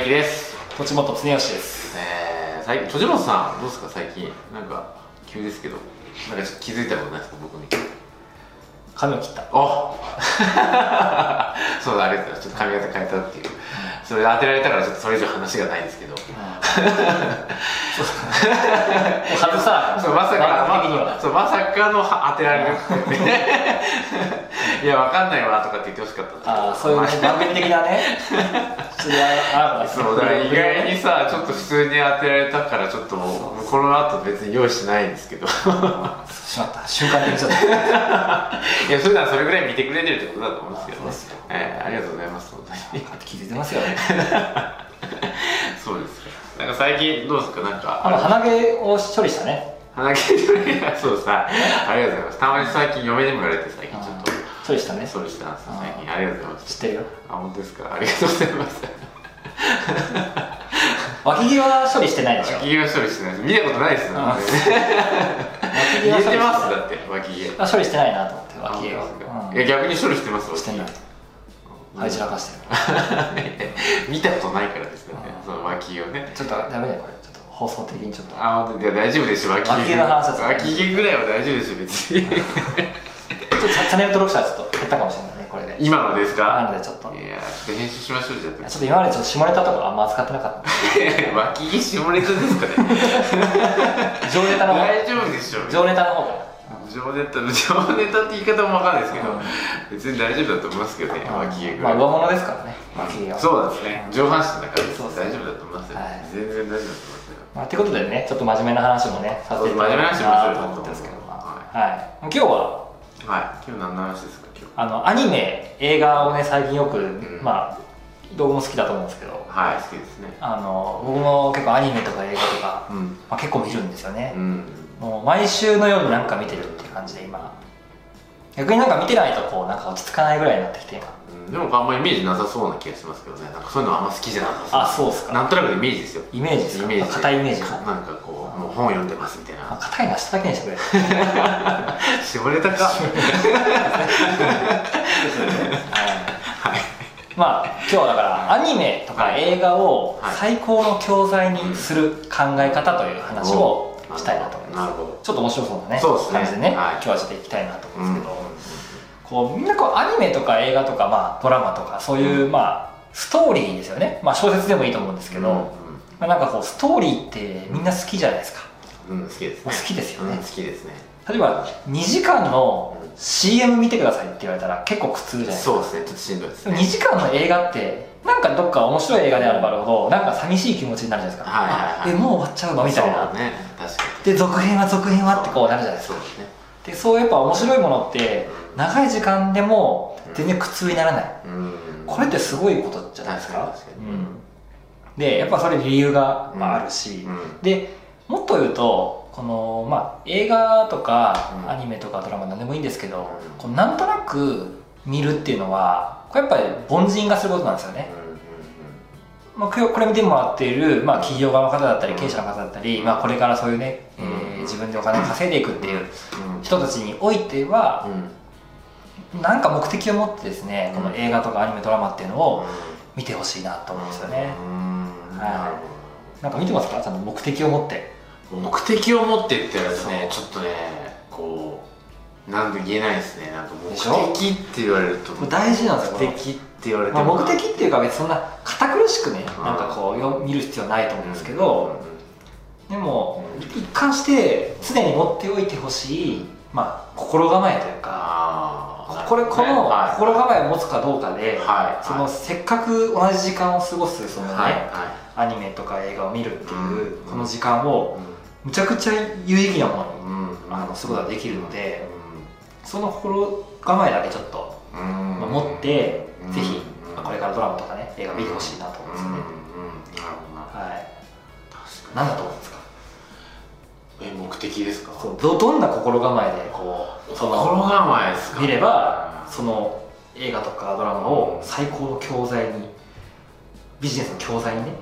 大樹です。栃本恒義です。えー、最近戸本さんどうですか？最近。なんか急ですけど。なんか気づいたことないですか？僕に。髪を切った。あ そうだあれだちょっと髪型変えたっていうそれで当てられたからちょっとそれ以上話がないんですけど。外さそうまさか、そうまさかのは当てられるって。ね いやわかんないわとかって言ってほしかったああそういうね番組的なね。そうだから意外にさちょっと普通に当てられたからちょっとこの後別に用意しないんですけど。しまった。瞬間的にちょっと。いや普段それぐらい見てくれてるってことだと思うんですけどね。えーありがとうございます本当に。気づいてますよ。ね そうですか。なんか最近どうですか？なんかあの鼻毛を処理したね。鼻毛取り そうさありがとうございます。たまに最近嫁にも言われて最近ちょっと。処理したね。そうしたんですよ最近。ありがとうございます。知ってるよ。あ本当ですか？ありがとうございます。脇毛は処理してないでしょ？脇毛は処理してないです。見たことないですよ。ねあ脇脇毛は処理してますだって。脇毛。あ処理してないなと思ってあ脇毛本当ですか？は、いや逆に処理してますうん、してないはい散らかしてる。見たことないからですよね。あその脇毛をね。ちょっとダメだよこれ。ちょっと放送的にちょっと。あ本当いや大丈夫ですよ。脇毛。の話だと。脇毛ぐらいは大丈夫ですよ別に。ちょっとチャンネル登録者はちょっと減ったかもしれないねこれで。今のですなかのでちょっと。いやちょっと編集しましょうじゃあ。ちょっと今までちょっと下ネタとかあんま扱ってなかった。脇毛下ネタですかね。上ネタの方。大丈夫でしょう。上ネタの方か上ネタ上ネタって言い方もわかんないですけど、うん。別に大丈夫だと思いますけどねな脇毛ぐらい、まあ上物ですからね。脇毛は。そうなんですね。上半身だから大丈夫だと思いますよ、はい。全然大丈夫だと思いますよ。まあ、ってことでねちょっと真面目な話もねさせていただきたいなと思ってるんですけど。はい、今日は？はい。今日何の話ですか今日？あのアニメ映画をね最近よく、ん。まあ動画も好きだと思うんですけど。はい好きですね。あの僕も結構アニメとか映画とか、うん。まあ、結構見るんですよね、うんもう毎週のようになんか見てるっていう感じで今。逆になんか見てないとこうなんか落ち着かないぐらいになってきて今。うんでもあんまイメージなさそうな気がしますけどね。なんかそういうのあんま好きじゃなさそうあそうっすか。なんとなくイメージですよ。イメージですか？イメージ。硬いイメージか。なんかこうもう本読んでますみたいまあな硬いのは下だけにしてくれ。下ネタか。はい。まあ今日はだからアニメとか映画をはい。最高の教材にする考え方という話をしたいなとなるほど。ちょっと面白そうなねそうですね。感じでね、はい。今日はちょっと行きたいなと思うんですけど、うんこうみんなこうアニメとか映画とか、まあ、ドラマとかそういう、まあストーリーですよね、まあ、小説でもいいと思うんですけど、まあ、なんかこうストーリーってみんな好きじゃないですか。うん、うん、好きですね。好きですよね。うん好きですね。例えば2時間の CM 見てくださいって言われたら結構苦痛じゃないですか。そうですね。ちょっとしんどいですね2時間の映画ってなんかどっか面白い映画であればあるほどなんか寂しい気持ちになるじゃないですか、はいはいはいあえもう終わっちゃうのみたいな、そうね確かで続編は続編はってこうなるじゃないですか。そうですね。でそうやっぱ面白いものって長い時間でも全然苦痛にならない。うん。これってすごいことじゃないですか。うん、でやっぱそれ理由が、まあ、あるし、うん。でもっと言うとこの、まあ、映画とか、うん。アニメとかドラマ何でもいいんですけど、うん。こうなんとなく見るっていうのはこれやっぱり凡人がすることなんですよね、まあ、これこれ見てもらっている、まあ、企業側の方だったり経営者の方だったり、まあ、これからそういうね、えーうん自分でお金を稼いでいくっていう人たちにおいてはうん。なんか目的を持ってですねこの映画とかアニメドラマっていうのをう見てほしいなと思うんですよね、ん。はなんか見てますか？ちゃんと目的を持って。目的を持ってって言われるとねちょっとねこうなんで言えないですね。なんか目的って言われると。大事なんですよ目的って言われてまあ、も目的っていうか別にそんな堅苦しくねうん。なんかこうよ見る必要ないと思うんですけど、でも一貫して常に持っておいてほしい、まあ、心構えというかこれこのはい。心構えを持つかどうかで、はい。そのせっかく同じ時間を過ごすそのね、はい。はアニメとか映画を見るっていううん。この時間をむちゃくちゃ有意義なものにいうん。あのすることができるのでその心構えだけちょっとうん。まあ持ってうんぜひこれからドラマとかね映画見てほしいなと思うんですよね、うんうんなるほどな。はい。何だと思うんですか？にえ目的ですか？そうどどんな心構えでこうそ心の構えですか？見ればその映画とかドラマを最高の教材にビジネスの教材にね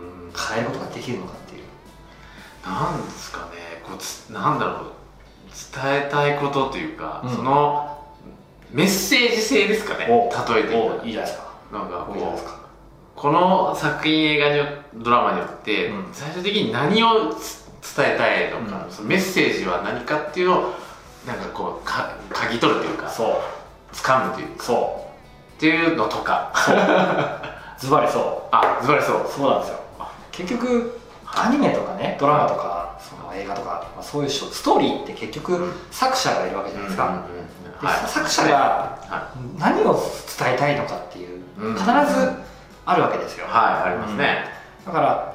うん。変えることができるのかっていう。なんですかね。こうつなんだろう。伝えたいことというか、うん。そのメッセージ性ですかね。お例えていいじゃないですか。なんかこうですか。この作品映画によドラマによって、うん。最終的に何をつ伝えたいのか、うん。そのメッセージは何かっていうのをなんかこうか嗅ぎ取るというかそう。掴むというか。そっていうのとか。う。ズバリそう。あズバリそう。そうなんですよ。結局アニメとかねドラマとかその映画とか、まあ、そういうストーリーって結局うん。作者がいるわけじゃないですか、うんうんうん作者がは何を伝えたいのかっていううん。必ずあるわけですよ、い、はい、ありますね、だから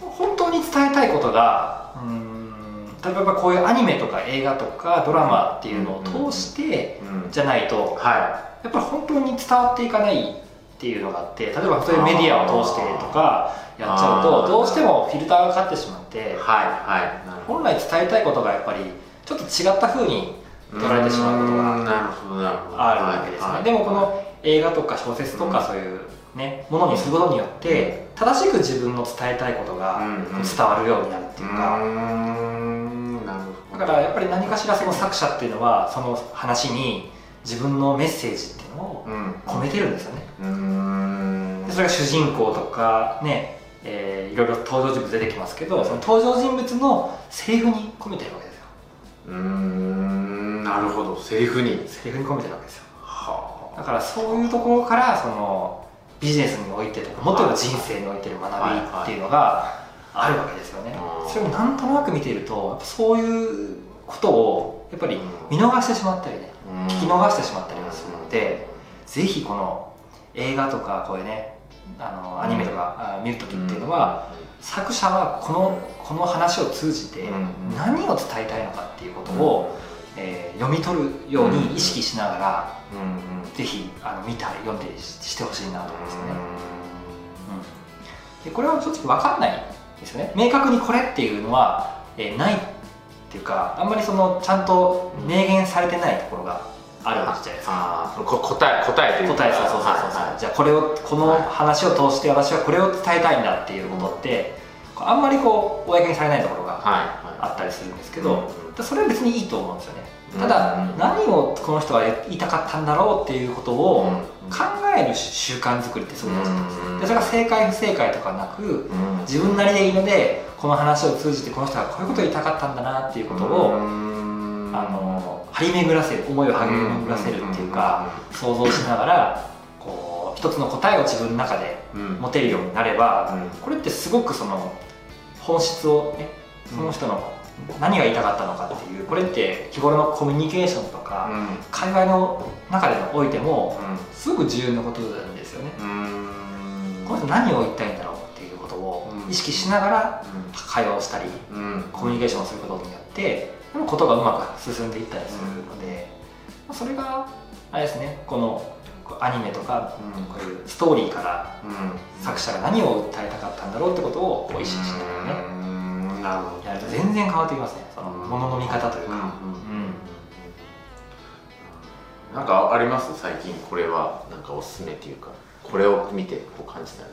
ほ本当に伝えたいことがうーん例えばこういうアニメとか映画とかドラマっていうのを通してうん。じゃないとはやっぱり本当に伝わっていかないっていうのがあって例えばそういうメディアを通してとかやっちゃうとどうしてもフィルターがかかってしまっていはい。はい本来伝えたいことがやっぱりちょっと違った風に捉えてしまうことがあるわけですね、はいでもこの映画とか小説とかうん。そういうねものにすることによって正しく自分の伝えたいことがうんうん。伝わるようになるっていうか、んなるほど。だからやっぱり何かしらその作者っていうのはその話に自分のメッセージっていうのをうん。込めてるんですよね。うーん。でそれが主人公とかね、えーいろいろ登場人物出てきますけどその登場人物のセリフに込めてるわけですようーんなるほど。セリフに。セリフに込めてるわけですよ。はだからそういうところからそのビジネスにおいてとかもっと人生においてる学びっていうのがあるわけですよね。はい。それをなんとなく見ているとそういうことをやっぱり見逃してしまったりね聞き逃してしまったりもするのでぜひこの映画とかこういうねあのアニメとかあ見るときっていうのは作者はこのこの話を通じてうん何を伝えたいのかっていうことを、えー読み取るように意識しながら、うんうん。ぜひあの見たり読んでししてほしいなと思いますね、うでこれは正直分かんないですよね。明確にこれっていうのは、えーないっていうかあんまりそのちゃんと明言されてないところがあるわけじゃないですか。答え答えというか。答えそうそうそうそう、はいはい。じゃあこれをこの話を通して私はこれを伝えたいんだっていうことって、こうあんまりこう公にされないところがはいはい。あったりするんですけど、うんでそれは別にいいと思うんですよね。うんただ、うん。何をこの人は言いたかったんだろうっていうことをうん考える習慣作りってすごい大事なんですうんでそれが正解不正解とかなくうん自分なりでいいのでこの話を通じてこの人はこういうことを言いたかったんだなっていうことを、うんあの張り巡らせる思いを張り巡らせるっていうか、想像しながらこう一つの答えを自分の中でうん。持てるようになれば、うん。これってすごくその本質をねその人の何が言いたかったのかっていうこれって日頃のコミュニケーションとか、会話の中でおいてもすごく重要なことなんですよね。うん。この人何を言いたいんだろうっていうことを意識しながら会話をしたりうん。コミュニケーションをすることによってことがうまく進んでいったりするので、まあそれがあれですねこのアニメとかうん。こういうストーリーからうん。作者が何を訴えたかったんだろうってことを意識しながらね。うん。なるほど。やると全然変わってきますね。そのうん。ものの見方というか、うんうんうんなんかあります？最近これはなんかおすすめっていうか。これを見てこう感じたり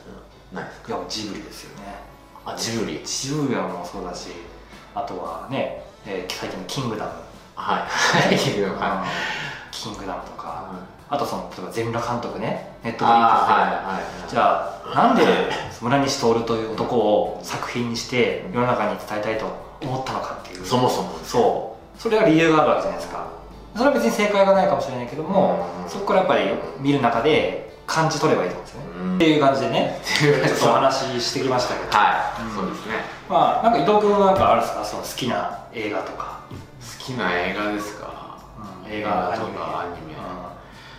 ないですか？いやジブリですよね。あジブリ。ジブリはもうそうだしあとはね、えー最近の「キングダム」はい。はい。うん。キングダムとか。あとその例えば全裸監督ね。ネットフリックスで、はいはいじゃあなんで村西徹という男を作品にして世の中に伝えたいと思ったのかっていう。そもそもそう。それは理由があるわけじゃないですか。それは別に正解がないかもしれないけども、うん。そこからやっぱり見る中で感じ取ればいいと思うんですよね、うん。っていう感じでね。っていうちょっとお話ししてきましたけど、はい、うん。そうですねまあなんか伊藤君はなんかあるんですか？その好きな映画とか、好きな映画ですか、映画アニメ。とかアニメ。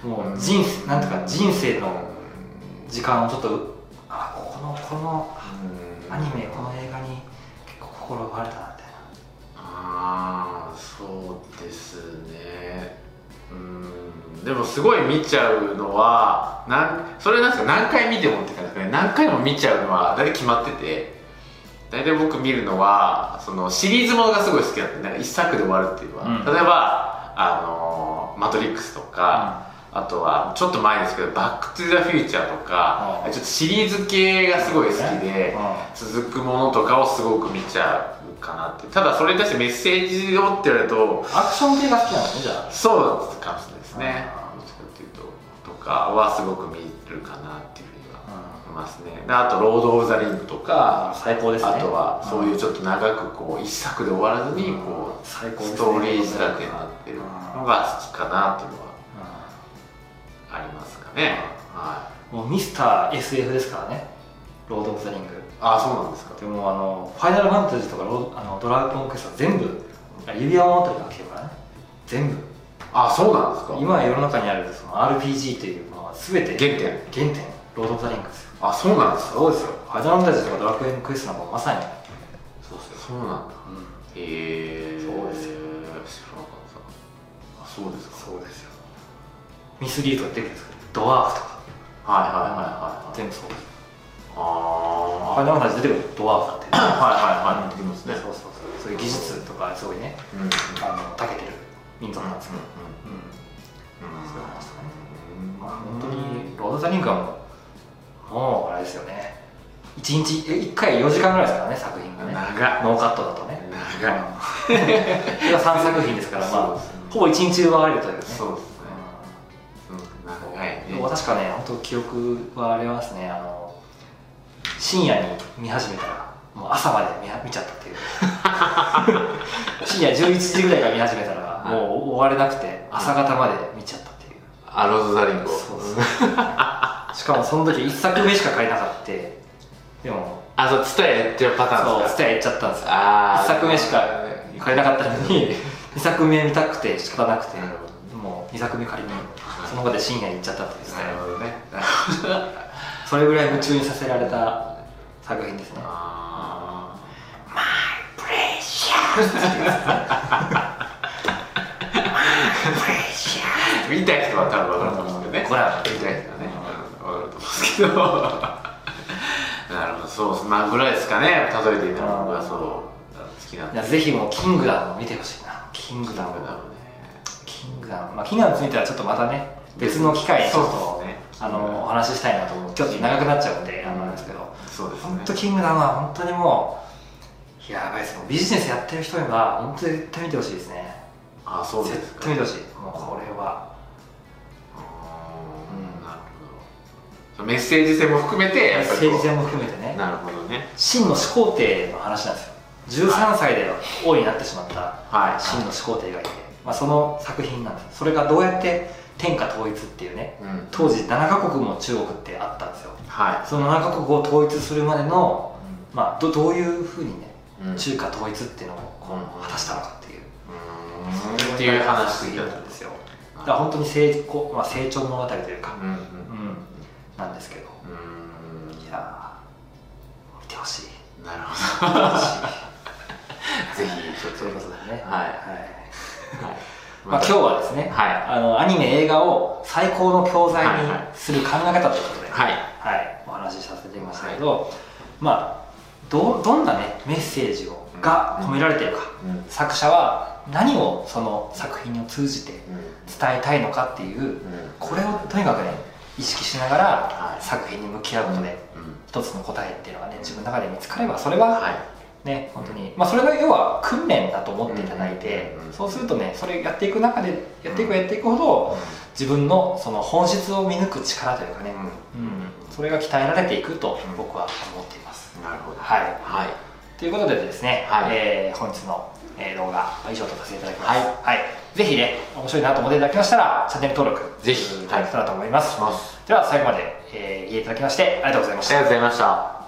うん。もう人生なんていうか人生のうん時間をちょっとあこのこのうん。アニメこの映画に結構心奪われたなみたいな。ああそうですね。うん。でもすごい見ちゃうのはなんそれなんですか？何回見てもって感じですかね。何回も見ちゃうのは大体決まってて大体僕見るのはそのシリーズものがすごい好きなんでなんか一作で終わるっていうのは、うん。例えばあのマトリックスとか、あとはちょっと前ですけど「バック・トゥ・ザ・フューチャー」とか、うん。ちょっとシリーズ系がすごい好きで、続くものとかをすごく見ちゃうかなって。ただそれに対してメッセージをって言われるとアクション系が好きなのねじゃあ。そうかもしれないですね。どっちかっていうと。とかはすごく見るかなっていうますね。であと「ロード・オブ・ザ・リング」とか最高ですね。あとはそういうちょっと長くこう一作で終わらずにこう最高ストーリー仕立てになってるのが好きかなっていうのはありますかね。はい。もうミスター SF ですからね。ロード・オブ・ザ・リングあそうなんですか。でもあのファイナルファンタジーとかローあのドラゴンクエストは全部指輪を持ってるわけだからね全部。あそうなんですか。今世の中にあるその RPG というのは全て原点。原点。ロード・オブ・ザ・リングですよあそうなんですか？そうですよ。ファイナルファンタジーとかドラクエンクエストなんかまさに。そうそうなんだ。うん。へえ。そうですよ。知らなかったあそうですか。そうですよ。ミスリードが出てくるんですけどドワーフとか。はいはいはいはい全部そうです。あファイナルファンタジー出てくるドワーフだって。あはいはいはい。出てきますね。そうそうそう。そういう技術とかすごいねうんうん。あの長けてる民族なんですけど、うん。うん。そういう話とかねうんまあ本当にロード・オブ・ザ・リングはもうもうあれですよね。1日え1回4時間ぐらいですからね作品がね。長っ。ノーカットだとね。長いこれが3作品ですからまあね。ほぼ1日奪われるというね。そうですね。うん長いね。うん。確かね本当記憶はありますね。あの深夜に見始めたらもう朝まで見見ちゃったっていう。深夜11時ぐらいから見始めたらもう終われなくて朝方まで見ちゃったっていう。あロード・ザ・リングをそうそうしかもその時1作目しか買えなかったでもあそうツタヤやってるパターンそうですか？スタヤ行っちゃったんですよ。あ1作目しか買えなかったのに2作目見たくて仕方なくてもう2作目仮にその場で深夜に行っちゃったっていうなるほどね。それぐらい夢中にさせられた作品ですね。あプレッシャー 見たい人は多分分かると思うんですけどね。これは見たい人はねと思うんですけど。なるほどそうまあぐらいですかね。例えていたら僕はそう好きなんいでやぜひもうキングダムを見てほしいな。キングダム。キングダムまあキングダムについてはちょっとまたね別の機会にちょっとね。あのお話ししたいなと思う。ちょっと長くなっちゃうんであのなんですけど。そうですね。本当キングダムは本当にもうやばいです。ビジネスやってる人には本当に絶対見てほしいですね。あそうです絶か対見てほしい。もうこれはメッセージ性も含めてやっぱり政治性も含めてね。なるほどね。真の始皇帝の話なんですよ。13歳で王になってしまったはい。真の始皇帝がいて、まあ、その作品なんです。それがどうやって天下統一っていうねうん。当時7カ国も中国ってあったんですよ。はその7カ国を統一するまでの、まあ、どどういうふうにねいうん。中華統一っていうのをこうんう果たしたのかっていう、うん。っていう話だっなんですよ。だから本当に成功、まあ、成長物語というか、うんうん。うん、なんですけど。うん。いやー。見てほしい。なるほど。ぜひちょっと。そういうことだね。はい。はい。はい。まあ、今日はですね、はい。あのアニメ映画を最高の教材にはいはいする考え方ということで、はい。はい。お話しさせていましたけど、まあどどんなねメッセージをが込められているか、うん。作者は何をその作品を通じて伝えたいのかっていうこれをとにかくね意識しながらはい。作品に向き合うことでうん。一つの答えっていうのがね自分の中で見つかればそれははい。ね本当にまあそれが要は訓練だと思っていただいてうんそうするとねそれやっていく中でやっていくやっていくほど自分のその本質を見抜く力というかね、うん、それが鍛えられていくと僕は思っています。なるほど。はい、はいということでですね、はい。えー本日の、えー動画は以上とさせていただきます。はい。ぜひね面白いなと思っていただきましたらチャンネル登録ぜひ。いただけたらと思います。します。では最後まで、えー、聞いていただきましてありがとうございました。ありがとうございました